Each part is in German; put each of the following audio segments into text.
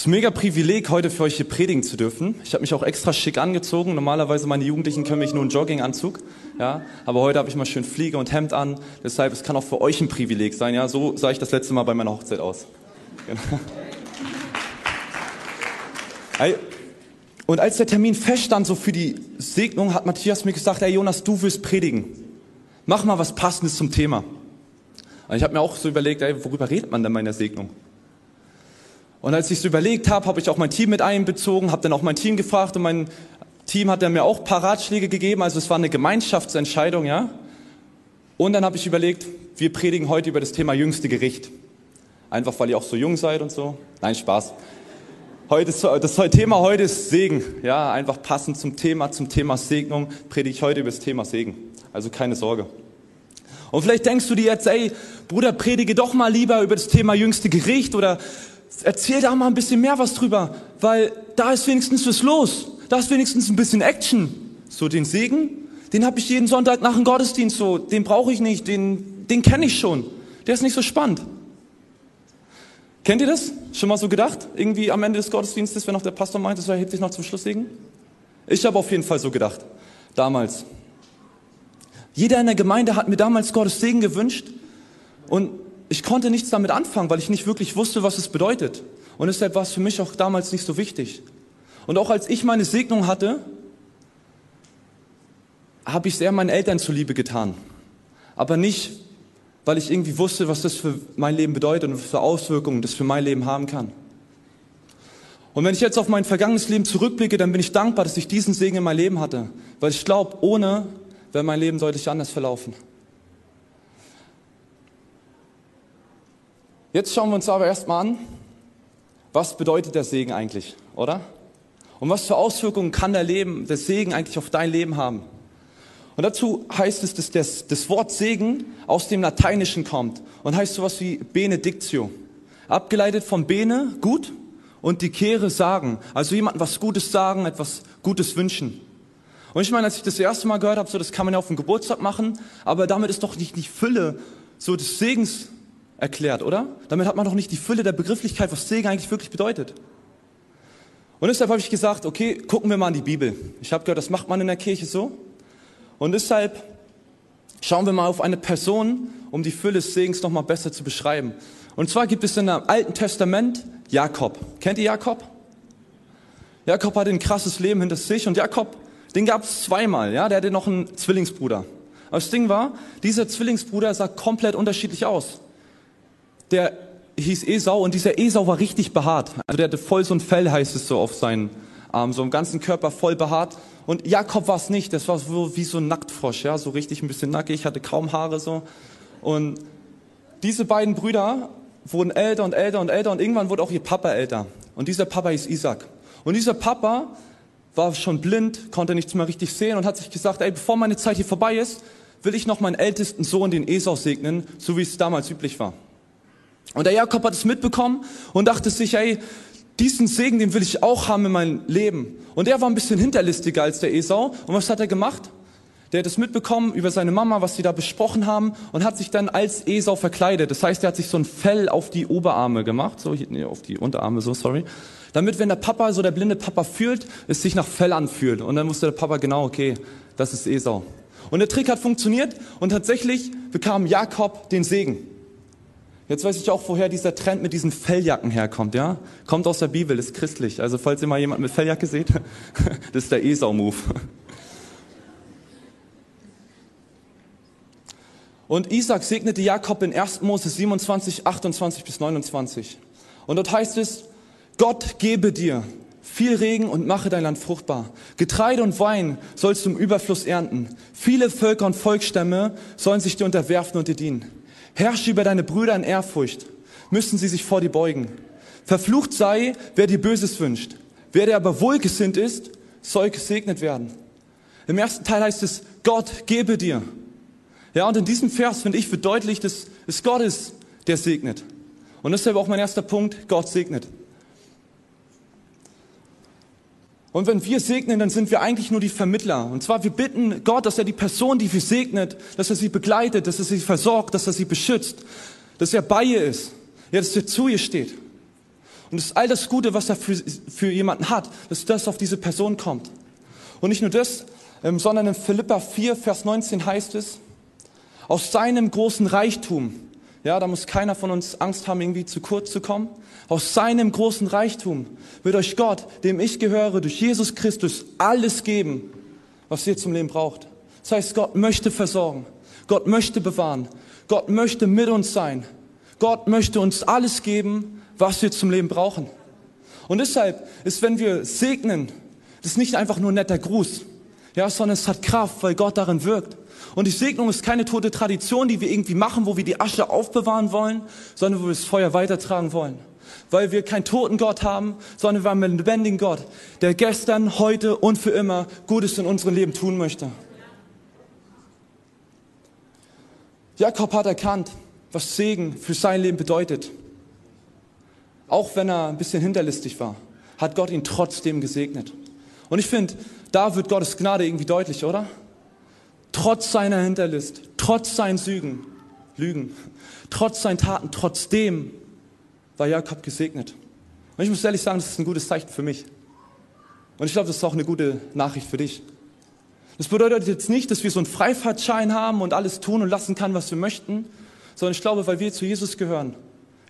Es ist ein mega Privileg, heute für euch hier predigen zu dürfen. Ich habe mich auch extra schick angezogen. Normalerweise meine Jugendlichen können mich nur einen Jogginganzug. Ja, aber heute habe ich mal schön Fliege und Hemd an. Deshalb, es kann auch für euch ein Privileg sein. Ja, so sah ich das letzte Mal bei meiner Hochzeit aus. Genau. Und als der Termin feststand, so für die Segnung, hat Matthias mir gesagt, hey Jonas, du wirst predigen. Mach mal was Passendes zum Thema. Und ich habe mir auch so überlegt, ey, worüber redet man denn bei der Segnung? Und als ich so überlegt habe, habe ich auch mein Team mit einbezogen, habe dann auch mein Team gefragt und mein Team hat dann mir auch ein paar Ratschläge gegeben. Also es war eine Gemeinschaftsentscheidung, ja. Und dann habe ich überlegt, wir predigen heute über das Thema jüngste Gericht. Einfach weil ihr auch so jung seid und so. Nein, Spaß. Heute ist, das Thema heute ist Segen. Ja, einfach passend zum Thema, zum Thema Segnung predige ich heute über das Thema Segen. Also keine Sorge. Und vielleicht denkst du dir jetzt, ey, Bruder, predige doch mal lieber über das Thema jüngste Gericht oder erzähl da mal ein bisschen mehr was drüber, weil da ist wenigstens was los. Da ist wenigstens ein bisschen Action. So den Segen, den habe ich jeden Sonntag nach dem Gottesdienst so, den brauche ich nicht, den, den kenne ich schon. Der ist nicht so spannend. Kennt ihr das? Schon mal so gedacht? Irgendwie am Ende des Gottesdienstes, wenn noch der Pastor meint, er hebt sich noch zum Schluss Segen? Ich habe auf jeden Fall so gedacht. Damals. Jeder in der Gemeinde hat mir damals Gottes Segen gewünscht und ich konnte nichts damit anfangen, weil ich nicht wirklich wusste, was es bedeutet. Und deshalb war es für mich auch damals nicht so wichtig. Und auch als ich meine Segnung hatte, habe ich es eher meinen Eltern zuliebe getan. Aber nicht, weil ich irgendwie wusste, was das für mein Leben bedeutet und was für Auswirkungen das für mein Leben haben kann. Und wenn ich jetzt auf mein vergangenes Leben zurückblicke, dann bin ich dankbar, dass ich diesen Segen in meinem Leben hatte. Weil ich glaube, ohne wäre mein Leben deutlich anders verlaufen. Jetzt schauen wir uns aber erstmal an, was bedeutet der Segen eigentlich, oder? Und was für Auswirkungen kann der, Leben, der Segen eigentlich auf dein Leben haben? Und dazu heißt es, dass das, das Wort Segen aus dem Lateinischen kommt und heißt sowas wie Benedictio. Abgeleitet von Bene, gut, und die Kehre sagen. Also jemandem was Gutes sagen, etwas Gutes wünschen. Und ich meine, als ich das erste Mal gehört habe, so das kann man ja auf dem Geburtstag machen, aber damit ist doch nicht die Fülle so des Segens erklärt, oder? Damit hat man doch nicht die Fülle der Begrifflichkeit, was Segen eigentlich wirklich bedeutet. Und deshalb habe ich gesagt, okay, gucken wir mal in die Bibel. Ich habe gehört, das macht man in der Kirche so. Und deshalb schauen wir mal auf eine Person, um die Fülle des Segens noch mal besser zu beschreiben. Und zwar gibt es in dem Alten Testament Jakob. Kennt ihr Jakob? Jakob hatte ein krasses Leben hinter sich und Jakob, den gab es zweimal. Ja, der hatte noch einen Zwillingsbruder. Aber das Ding war, dieser Zwillingsbruder sah komplett unterschiedlich aus. Der hieß Esau und dieser Esau war richtig behaart. Also der hatte voll so ein Fell, heißt es so, auf seinen Arm, so im ganzen Körper voll behaart. Und Jakob war es nicht, das war so wie so ein Nacktfrosch, ja, so richtig ein bisschen nackig, hatte kaum Haare so. Und diese beiden Brüder wurden älter und älter und älter und irgendwann wurde auch ihr Papa älter. Und dieser Papa hieß Isaac. Und dieser Papa war schon blind, konnte nichts mehr richtig sehen und hat sich gesagt, ey, bevor meine Zeit hier vorbei ist, will ich noch meinen ältesten Sohn, den Esau, segnen, so wie es damals üblich war. Und der Jakob hat es mitbekommen und dachte sich, ey, diesen Segen, den will ich auch haben in meinem Leben. Und er war ein bisschen hinterlistiger als der Esau. Und was hat er gemacht? Der hat es mitbekommen über seine Mama, was sie da besprochen haben und hat sich dann als Esau verkleidet. Das heißt, er hat sich so ein Fell auf die Oberarme gemacht, so, nee, auf die Unterarme, so, sorry. Damit, wenn der Papa, so der blinde Papa fühlt, es sich nach Fell anfühlt. Und dann wusste der Papa genau, okay, das ist Esau. Und der Trick hat funktioniert und tatsächlich bekam Jakob den Segen. Jetzt weiß ich auch, woher dieser Trend mit diesen Felljacken herkommt, ja? Kommt aus der Bibel, ist christlich. Also falls ihr mal jemanden mit Felljacke seht, das ist der Esau-Move. Und Isaac segnete Jakob in 1. Mose 27, 28 bis 29. Und dort heißt es, Gott gebe dir viel Regen und mache dein Land fruchtbar. Getreide und Wein sollst du im Überfluss ernten. Viele Völker und Volksstämme sollen sich dir unterwerfen und dir dienen. Herrsche über deine Brüder in Ehrfurcht, müssen sie sich vor dir beugen. Verflucht sei, wer dir Böses wünscht. Wer dir aber wohlgesinnt ist, soll gesegnet werden. Im ersten Teil heißt es, Gott gebe dir. Ja, und in diesem Vers finde ich wird deutlich, dass es Gott ist, der segnet. Und deshalb auch mein erster Punkt, Gott segnet. Und wenn wir segnen, dann sind wir eigentlich nur die Vermittler. Und zwar, wir bitten Gott, dass er die Person, die wir segnet, dass er sie begleitet, dass er sie versorgt, dass er sie beschützt, dass er bei ihr ist, ja, dass er zu ihr steht. Und das ist all das Gute, was er für, für jemanden hat, dass das auf diese Person kommt. Und nicht nur das, ähm, sondern in Philippa 4, Vers 19 heißt es, aus seinem großen Reichtum, ja, da muss keiner von uns Angst haben, irgendwie zu kurz zu kommen, aus seinem großen Reichtum wird euch Gott, dem ich gehöre, durch Jesus Christus alles geben, was ihr zum Leben braucht. Das heißt, Gott möchte versorgen, Gott möchte bewahren, Gott möchte mit uns sein, Gott möchte uns alles geben, was wir zum Leben brauchen. Und deshalb ist, wenn wir segnen, das ist nicht einfach nur ein netter Gruß, ja, sondern es hat Kraft, weil Gott darin wirkt. Und die Segnung ist keine tote Tradition, die wir irgendwie machen, wo wir die Asche aufbewahren wollen, sondern wo wir das Feuer weitertragen wollen. Weil wir keinen toten Gott haben, sondern wir haben einen lebendigen Gott, der gestern, heute und für immer Gutes in unserem Leben tun möchte. Jakob hat erkannt, was Segen für sein Leben bedeutet. Auch wenn er ein bisschen hinterlistig war, hat Gott ihn trotzdem gesegnet. Und ich finde, da wird Gottes Gnade irgendwie deutlich, oder? Trotz seiner Hinterlist, trotz seinen Sügen, Lügen, trotz seinen Taten, trotzdem war Jakob gesegnet. Und ich muss ehrlich sagen, das ist ein gutes Zeichen für mich. Und ich glaube, das ist auch eine gute Nachricht für dich. Das bedeutet jetzt nicht, dass wir so einen Freifahrtschein haben und alles tun und lassen kann, was wir möchten, sondern ich glaube, weil wir zu Jesus gehören,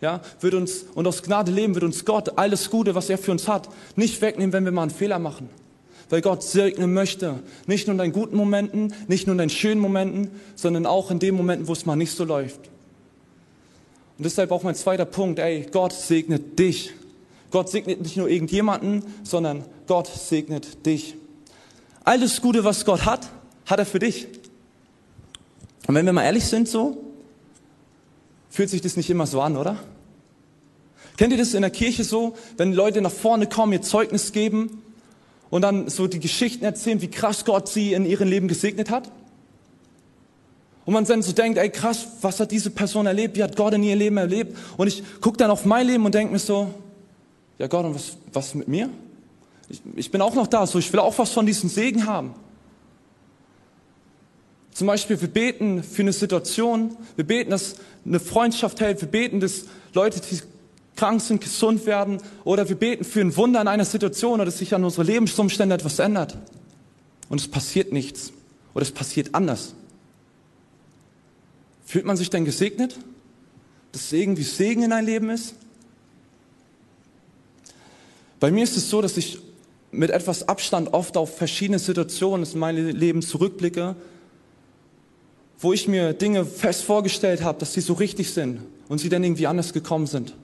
ja, wird uns und aus Gnade leben, wird uns Gott alles Gute, was er für uns hat, nicht wegnehmen, wenn wir mal einen Fehler machen. Weil Gott segnen möchte. Nicht nur in deinen guten Momenten, nicht nur in deinen schönen Momenten, sondern auch in den Momenten, wo es mal nicht so läuft. Und deshalb auch mein zweiter Punkt, ey, Gott segnet dich. Gott segnet nicht nur irgendjemanden, sondern Gott segnet dich. Alles Gute, was Gott hat, hat er für dich. Und wenn wir mal ehrlich sind so, fühlt sich das nicht immer so an, oder? Kennt ihr das in der Kirche so, wenn Leute nach vorne kommen, ihr Zeugnis geben und dann so die Geschichten erzählen, wie krass Gott sie in ihrem Leben gesegnet hat? Und man dann so denkt, ey krass, was hat diese Person erlebt? Wie hat Gott in ihr Leben erlebt? Und ich gucke dann auf mein Leben und denke mir so, ja Gott, und was, was mit mir? Ich, ich bin auch noch da, so ich will auch was von diesem Segen haben. Zum Beispiel, wir beten für eine Situation, wir beten, dass eine Freundschaft hält, wir beten, dass Leute, die krank sind, gesund werden, oder wir beten für ein Wunder in einer Situation oder dass sich an unsere Lebensumstände etwas ändert. Und es passiert nichts. Oder es passiert anders. Fühlt man sich denn gesegnet? Dass Segen wie Segen in ein Leben ist? Bei mir ist es so, dass ich mit etwas Abstand oft auf verschiedene Situationen in meinem Leben zurückblicke, wo ich mir Dinge fest vorgestellt habe, dass sie so richtig sind und sie dann irgendwie anders gekommen sind.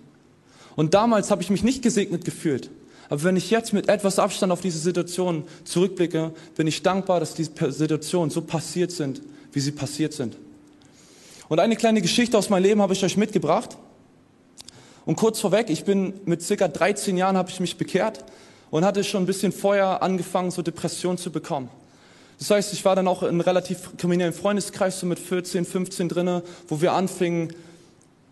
Und damals habe ich mich nicht gesegnet gefühlt. Aber wenn ich jetzt mit etwas Abstand auf diese Situation zurückblicke, bin ich dankbar, dass diese Situationen so passiert sind, wie sie passiert sind. Und eine kleine Geschichte aus meinem Leben habe ich euch mitgebracht. Und kurz vorweg, ich bin mit circa 13 Jahren habe ich mich bekehrt und hatte schon ein bisschen vorher angefangen, so Depressionen zu bekommen. Das heißt, ich war dann auch in einem relativ kriminellen Freundeskreis, so mit 14, 15 drinne, wo wir anfingen,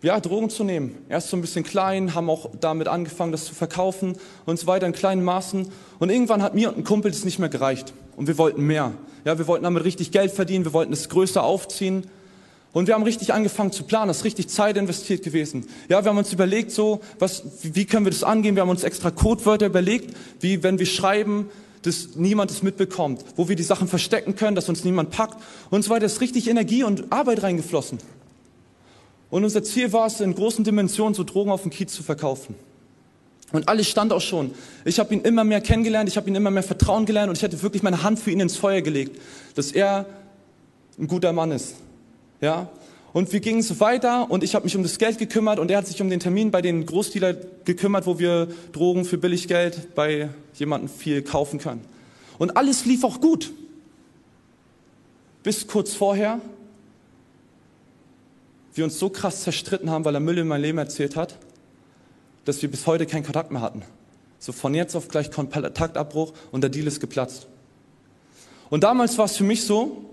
ja, Drogen zu nehmen. Erst so ein bisschen klein, haben auch damit angefangen, das zu verkaufen und so weiter in kleinen Maßen. Und irgendwann hat mir und ein Kumpel das nicht mehr gereicht. Und wir wollten mehr. Ja, wir wollten damit richtig Geld verdienen, wir wollten es größer aufziehen. Und wir haben richtig angefangen zu planen, das ist richtig Zeit investiert gewesen. Ja, wir haben uns überlegt, so, was, wie können wir das angehen? Wir haben uns extra Codewörter überlegt, wie wenn wir schreiben, dass niemand es mitbekommt, wo wir die Sachen verstecken können, dass uns niemand packt und so weiter. ist richtig Energie und Arbeit reingeflossen. Und unser Ziel war es, in großen Dimensionen so Drogen auf dem Kiez zu verkaufen. Und alles stand auch schon. Ich habe ihn immer mehr kennengelernt, ich habe ihn immer mehr Vertrauen gelernt und ich hatte wirklich meine Hand für ihn ins Feuer gelegt, dass er ein guter Mann ist. Ja? Und wir gingen so weiter und ich habe mich um das Geld gekümmert und er hat sich um den Termin bei den Großdealer gekümmert, wo wir Drogen für billig Geld bei jemandem viel kaufen können. Und alles lief auch gut. Bis kurz vorher wir uns so krass zerstritten haben, weil er Müll in mein Leben erzählt hat, dass wir bis heute keinen Kontakt mehr hatten. So von jetzt auf gleich Kontaktabbruch und der Deal ist geplatzt. Und damals war es für mich so,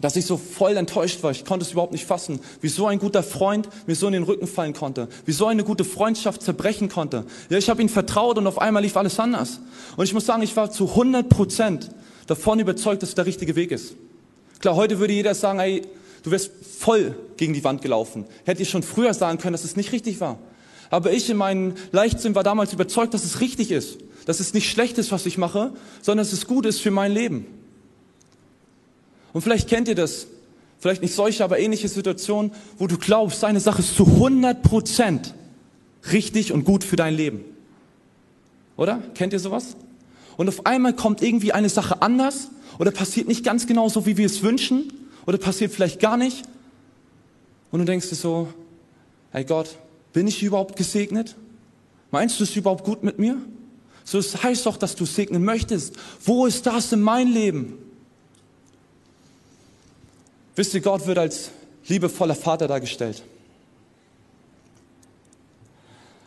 dass ich so voll enttäuscht war. Ich konnte es überhaupt nicht fassen, wie so ein guter Freund mir so in den Rücken fallen konnte, wie so eine gute Freundschaft zerbrechen konnte. Ja, ich habe ihm vertraut und auf einmal lief alles anders. Und ich muss sagen, ich war zu 100 Prozent davon überzeugt, dass es der richtige Weg ist. Klar, heute würde jeder sagen, ey, du wärst voll gegen die Wand gelaufen. Hätte ich schon früher sagen können, dass es nicht richtig war. Aber ich in meinem Leichtsinn war damals überzeugt, dass es richtig ist, dass es nicht schlecht ist, was ich mache, sondern dass es gut ist für mein Leben. Und vielleicht kennt ihr das, vielleicht nicht solche, aber ähnliche Situationen, wo du glaubst, deine Sache ist zu 100 Prozent richtig und gut für dein Leben. Oder? Kennt ihr sowas? Und auf einmal kommt irgendwie eine Sache anders oder passiert nicht ganz genau so, wie wir es wünschen oder passiert vielleicht gar nicht. Und du denkst dir so, hey Gott, bin ich überhaupt gesegnet? Meinst du es überhaupt gut mit mir? So, es heißt doch, dass du segnen möchtest. Wo ist das in mein Leben? Wisst ihr, Gott wird als liebevoller Vater dargestellt.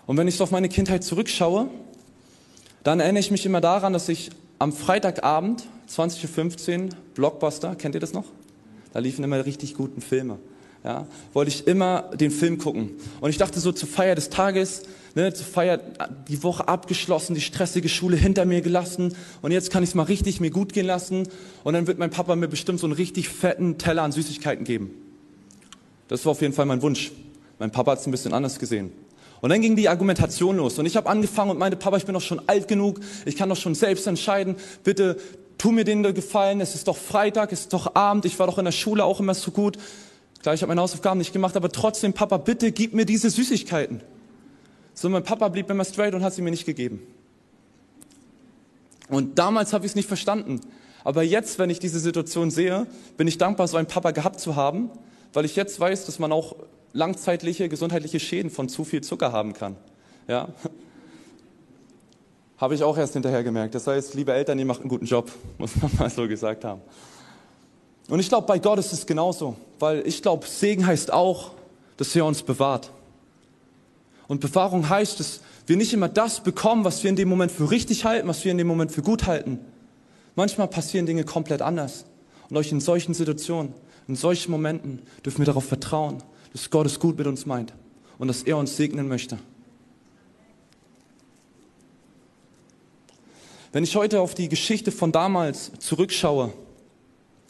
Und wenn ich so auf meine Kindheit zurückschaue, dann erinnere ich mich immer daran, dass ich am Freitagabend, 20.15 Uhr, Blockbuster, kennt ihr das noch? Da liefen immer richtig guten Filme. Ja, wollte ich immer den Film gucken. Und ich dachte so zur Feier des Tages, ne, zur Feier, die Woche abgeschlossen, die stressige Schule hinter mir gelassen und jetzt kann ich es mal richtig mir gut gehen lassen und dann wird mein Papa mir bestimmt so einen richtig fetten Teller an Süßigkeiten geben. Das war auf jeden Fall mein Wunsch. Mein Papa hat es ein bisschen anders gesehen. Und dann ging die Argumentation los. Und ich habe angefangen und meinte, Papa, ich bin doch schon alt genug, ich kann doch schon selbst entscheiden. Bitte tu mir den Gefallen, es ist doch Freitag, es ist doch Abend, ich war doch in der Schule auch immer so gut. Klar, ich habe meine Hausaufgaben nicht gemacht, aber trotzdem, Papa, bitte gib mir diese Süßigkeiten. So, mein Papa blieb immer straight und hat sie mir nicht gegeben. Und damals habe ich es nicht verstanden. Aber jetzt, wenn ich diese Situation sehe, bin ich dankbar, so einen Papa gehabt zu haben, weil ich jetzt weiß, dass man auch langzeitliche gesundheitliche Schäden von zu viel Zucker haben kann. Ja. Habe ich auch erst hinterher gemerkt. Das heißt, liebe Eltern, ihr macht einen guten Job, muss man mal so gesagt haben. Und ich glaube, bei Gott ist es genauso, weil ich glaube, Segen heißt auch, dass er uns bewahrt. Und Bewahrung heißt, dass wir nicht immer das bekommen, was wir in dem Moment für richtig halten, was wir in dem Moment für gut halten. Manchmal passieren Dinge komplett anders. Und euch in solchen Situationen, in solchen Momenten dürfen wir darauf vertrauen, dass Gott es gut mit uns meint und dass er uns segnen möchte. Wenn ich heute auf die Geschichte von damals zurückschaue,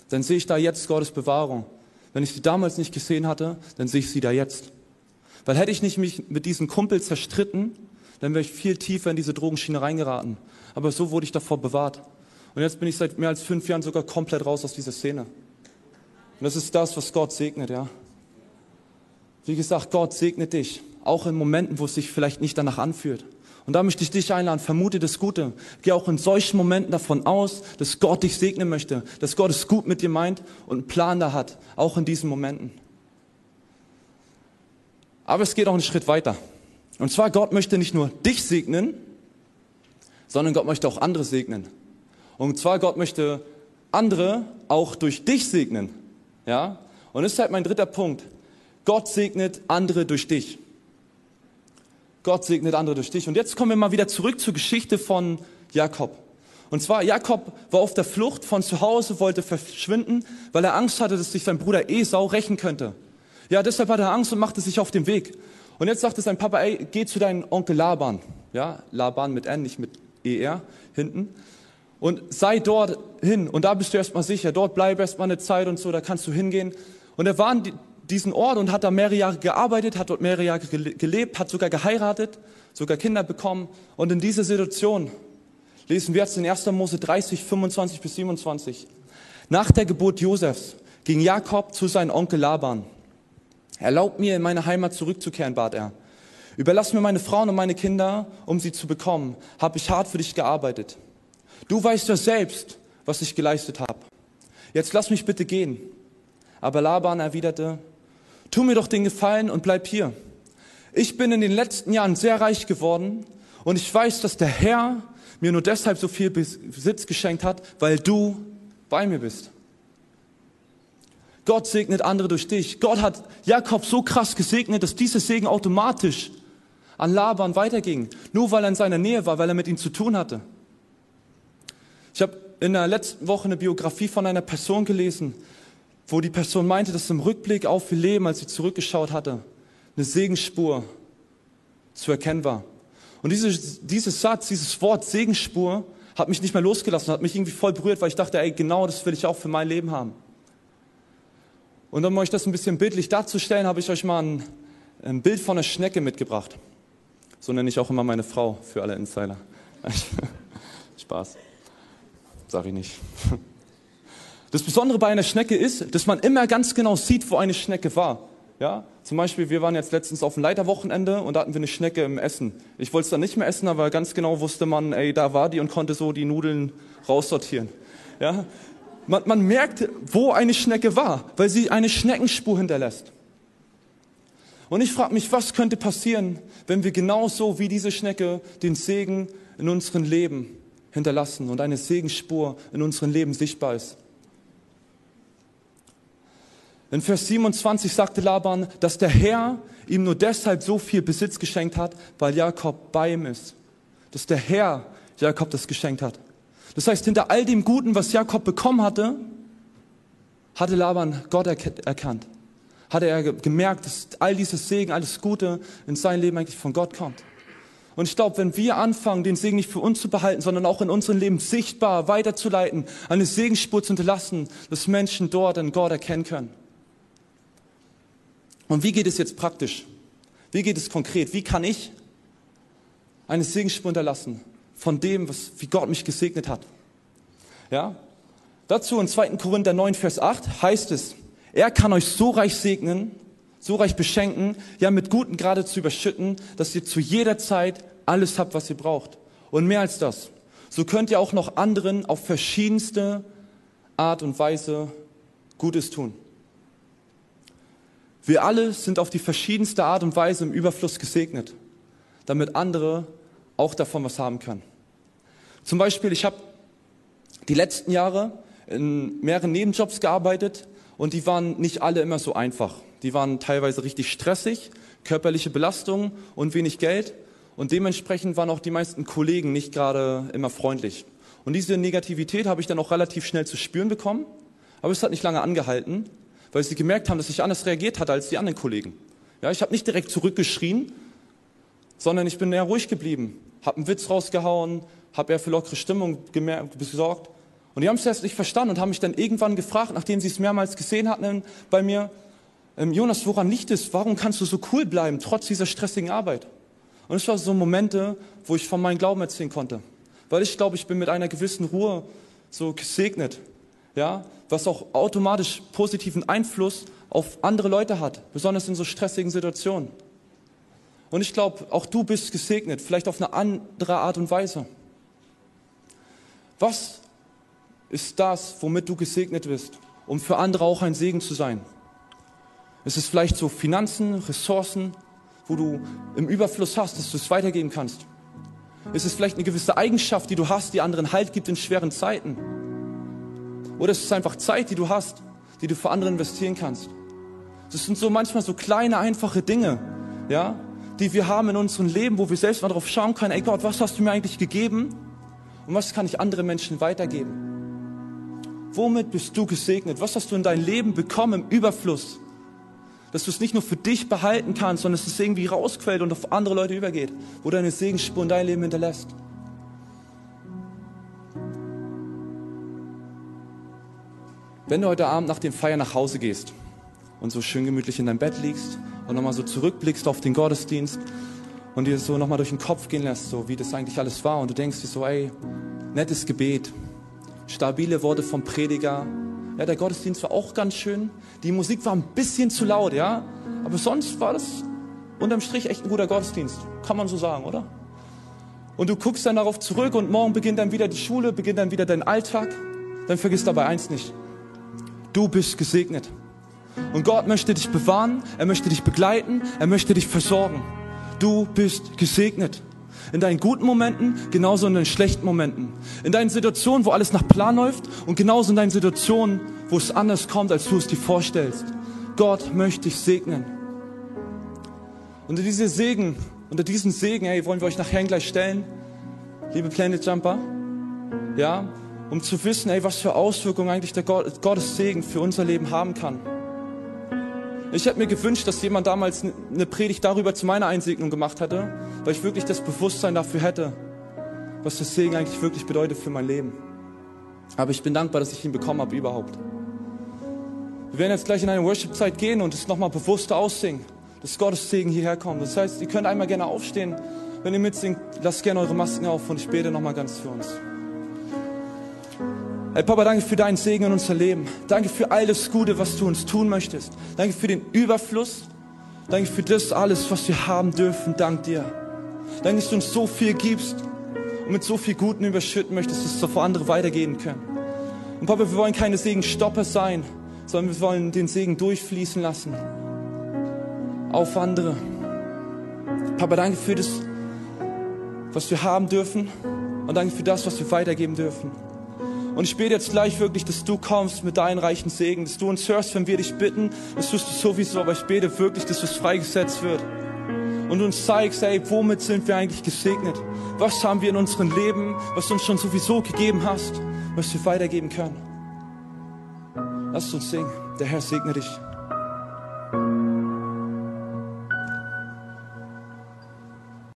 dann sehe ich da jetzt Gottes Bewahrung. Wenn ich sie damals nicht gesehen hatte, dann sehe ich sie da jetzt. Weil hätte ich nicht mich mit diesem Kumpel zerstritten, dann wäre ich viel tiefer in diese Drogenschiene reingeraten. Aber so wurde ich davor bewahrt. Und jetzt bin ich seit mehr als fünf Jahren sogar komplett raus aus dieser Szene. Und das ist das, was Gott segnet, ja. Wie gesagt, Gott segnet dich, auch in Momenten, wo es sich vielleicht nicht danach anfühlt. Und da möchte ich dich einladen, vermute das Gute. Geh auch in solchen Momenten davon aus, dass Gott dich segnen möchte, dass Gott es gut mit dir meint und einen Plan da hat, auch in diesen Momenten. Aber es geht auch einen Schritt weiter. Und zwar, Gott möchte nicht nur dich segnen, sondern Gott möchte auch andere segnen. Und zwar, Gott möchte andere auch durch dich segnen. Ja? Und das ist halt mein dritter Punkt. Gott segnet andere durch dich. Gott segnet andere durch dich. Und jetzt kommen wir mal wieder zurück zur Geschichte von Jakob. Und zwar, Jakob war auf der Flucht von zu Hause, wollte verschwinden, weil er Angst hatte, dass sich sein Bruder Esau rächen könnte. Ja, deshalb hatte er Angst und machte sich auf den Weg. Und jetzt sagte sein Papa, ey, geh zu deinem Onkel Laban. Ja, Laban mit N, nicht mit ER hinten. Und sei dort hin. Und da bist du erstmal sicher. Dort bleib erstmal eine Zeit und so, da kannst du hingehen. Und er war in diesen Ort und hat da mehrere Jahre gearbeitet, hat dort mehrere Jahre gelebt, hat sogar geheiratet, sogar Kinder bekommen. Und in dieser Situation lesen wir jetzt in 1. Mose 30, 25 bis 27. Nach der Geburt Josefs ging Jakob zu seinem Onkel Laban. Erlaubt mir, in meine Heimat zurückzukehren, bat er. Überlass mir meine Frauen und meine Kinder, um sie zu bekommen. Habe ich hart für dich gearbeitet. Du weißt ja selbst, was ich geleistet habe. Jetzt lass mich bitte gehen. Aber Laban erwiderte, tu mir doch den Gefallen und bleib hier. Ich bin in den letzten Jahren sehr reich geworden und ich weiß, dass der Herr mir nur deshalb so viel Besitz geschenkt hat, weil du bei mir bist. Gott segnet andere durch dich. Gott hat Jakob so krass gesegnet, dass dieser Segen automatisch an Laban weiterging. Nur weil er in seiner Nähe war, weil er mit ihm zu tun hatte. Ich habe in der letzten Woche eine Biografie von einer Person gelesen, wo die Person meinte, dass im Rückblick auf ihr Leben, als sie zurückgeschaut hatte, eine Segensspur zu erkennen war. Und diese, dieses Satz, dieses Wort Segensspur hat mich nicht mehr losgelassen, hat mich irgendwie voll berührt, weil ich dachte, ey, genau das will ich auch für mein Leben haben. Und um euch das ein bisschen bildlich darzustellen, habe ich euch mal ein, ein Bild von einer Schnecke mitgebracht. So nenne ich auch immer meine Frau für alle Insider. Spaß. Sag ich nicht. Das Besondere bei einer Schnecke ist, dass man immer ganz genau sieht, wo eine Schnecke war. Ja, zum Beispiel, wir waren jetzt letztens auf dem Leiterwochenende und da hatten wir eine Schnecke im Essen. Ich wollte es dann nicht mehr essen, aber ganz genau wusste man, ey, da war die und konnte so die Nudeln raussortieren. Ja, man, man merkt, wo eine Schnecke war, weil sie eine Schneckenspur hinterlässt. Und ich frage mich, was könnte passieren, wenn wir genauso wie diese Schnecke den Segen in unserem Leben hinterlassen und eine Segenspur in unserem Leben sichtbar ist. In Vers 27 sagte Laban, dass der Herr ihm nur deshalb so viel Besitz geschenkt hat, weil Jakob bei ihm ist. Dass der Herr Jakob das geschenkt hat. Das heißt, hinter all dem Guten, was Jakob bekommen hatte, hatte Laban Gott erkannt. Hatte er gemerkt, dass all dieses Segen, alles Gute in sein Leben eigentlich von Gott kommt. Und ich glaube, wenn wir anfangen, den Segen nicht für uns zu behalten, sondern auch in unserem Leben sichtbar weiterzuleiten, eine Segensspur zu hinterlassen, dass Menschen dort an Gott erkennen können. Und wie geht es jetzt praktisch? Wie geht es konkret? Wie kann ich eine Segensspur hinterlassen von dem, was, wie Gott mich gesegnet hat? Ja? Dazu in 2. Korinther 9, Vers 8 heißt es, er kann euch so reich segnen, so reich beschenken, ja mit Guten gerade zu überschütten, dass ihr zu jeder Zeit alles habt, was ihr braucht. Und mehr als das. So könnt ihr auch noch anderen auf verschiedenste Art und Weise Gutes tun. Wir alle sind auf die verschiedenste Art und Weise im Überfluss gesegnet, damit andere auch davon was haben können. Zum Beispiel, ich habe die letzten Jahre in mehreren Nebenjobs gearbeitet und die waren nicht alle immer so einfach. Die waren teilweise richtig stressig, körperliche Belastung und wenig Geld und dementsprechend waren auch die meisten Kollegen nicht gerade immer freundlich. Und diese Negativität habe ich dann auch relativ schnell zu spüren bekommen, aber es hat nicht lange angehalten weil sie gemerkt haben, dass ich anders reagiert hatte als die anderen Kollegen. Ja, ich habe nicht direkt zurückgeschrien, sondern ich bin eher ruhig geblieben, habe einen Witz rausgehauen, habe eher für lockere Stimmung gesorgt. Und die haben es erst nicht verstanden und haben mich dann irgendwann gefragt, nachdem sie es mehrmals gesehen hatten bei mir, ähm, Jonas, woran liegt es? Warum kannst du so cool bleiben, trotz dieser stressigen Arbeit? Und es waren so Momente, wo ich von meinem Glauben erzählen konnte. Weil ich glaube, ich bin mit einer gewissen Ruhe so gesegnet ja, was auch automatisch positiven Einfluss auf andere Leute hat, besonders in so stressigen Situationen. Und ich glaube, auch du bist gesegnet, vielleicht auf eine andere Art und Weise. Was ist das, womit du gesegnet bist, um für andere auch ein Segen zu sein? Ist es vielleicht so Finanzen, Ressourcen, wo du im Überfluss hast, dass du es weitergeben kannst? Ist es vielleicht eine gewisse Eigenschaft, die du hast, die anderen Halt gibt in schweren Zeiten? Oder es ist einfach Zeit, die du hast, die du für andere investieren kannst. Das sind so manchmal so kleine, einfache Dinge, ja, die wir haben in unserem Leben, wo wir selbst mal drauf schauen können, ey Gott, was hast du mir eigentlich gegeben? Und was kann ich anderen Menschen weitergeben? Womit bist du gesegnet? Was hast du in dein Leben bekommen im Überfluss? Dass du es nicht nur für dich behalten kannst, sondern dass es irgendwie rausquellt und auf andere Leute übergeht, wo deine Segensspur in dein Leben hinterlässt. Wenn du heute Abend nach dem Feiern nach Hause gehst und so schön gemütlich in deinem Bett liegst und nochmal so zurückblickst auf den Gottesdienst und dir so nochmal durch den Kopf gehen lässt, so wie das eigentlich alles war und du denkst dir so, ey, nettes Gebet, stabile Worte vom Prediger, ja, der Gottesdienst war auch ganz schön, die Musik war ein bisschen zu laut, ja, aber sonst war das unterm Strich echt ein guter Gottesdienst, kann man so sagen, oder? Und du guckst dann darauf zurück und morgen beginnt dann wieder die Schule, beginnt dann wieder dein Alltag, dann vergiss dabei eins nicht, Du bist gesegnet. Und Gott möchte dich bewahren, er möchte dich begleiten, er möchte dich versorgen. Du bist gesegnet. In deinen guten Momenten, genauso in deinen schlechten Momenten. In deinen Situationen, wo alles nach Plan läuft und genauso in deinen Situationen, wo es anders kommt, als du es dir vorstellst. Gott möchte dich segnen. Unter diese Segen, unter diesen Segen, hey, wollen wir euch nachher gleich stellen, liebe Planet Jumper. Ja, um zu wissen, ey, was für Auswirkungen eigentlich der Gott, Gottes Segen für unser Leben haben kann. Ich hätte mir gewünscht, dass jemand damals eine Predigt darüber zu meiner Einsegnung gemacht hätte, weil ich wirklich das Bewusstsein dafür hätte, was das Segen eigentlich wirklich bedeutet für mein Leben. Aber ich bin dankbar, dass ich ihn bekommen habe überhaupt. Wir werden jetzt gleich in eine Worship-Zeit gehen und es nochmal bewusster aussingen, dass Gottes Segen hierher kommt. Das heißt, ihr könnt einmal gerne aufstehen, Wenn ihr mitsingt, lasst gerne eure Masken auf und ich bete nochmal ganz für uns. Hey Papa, danke für deinen Segen in unser Leben. Danke für alles Gute, was du uns tun möchtest. Danke für den Überfluss. Danke für das alles, was wir haben dürfen. Dank dir. Danke, dass du uns so viel gibst und mit so viel Guten überschütten möchtest, dass es so vor andere weitergehen können. Und Papa, wir wollen keine Segenstopper sein, sondern wir wollen den Segen durchfließen lassen. Auf andere. Papa, danke für das, was wir haben dürfen und danke für das, was wir weitergeben dürfen. Und ich bete jetzt gleich wirklich, dass du kommst mit deinen reichen Segen, dass du uns hörst, wenn wir dich bitten. Das tust du sowieso, aber ich bete wirklich, dass es freigesetzt wird. Und uns zeigst, ey, womit sind wir eigentlich gesegnet? Was haben wir in unserem Leben, was du uns schon sowieso gegeben hast, was wir weitergeben können? Lass uns singen. Der Herr segne dich.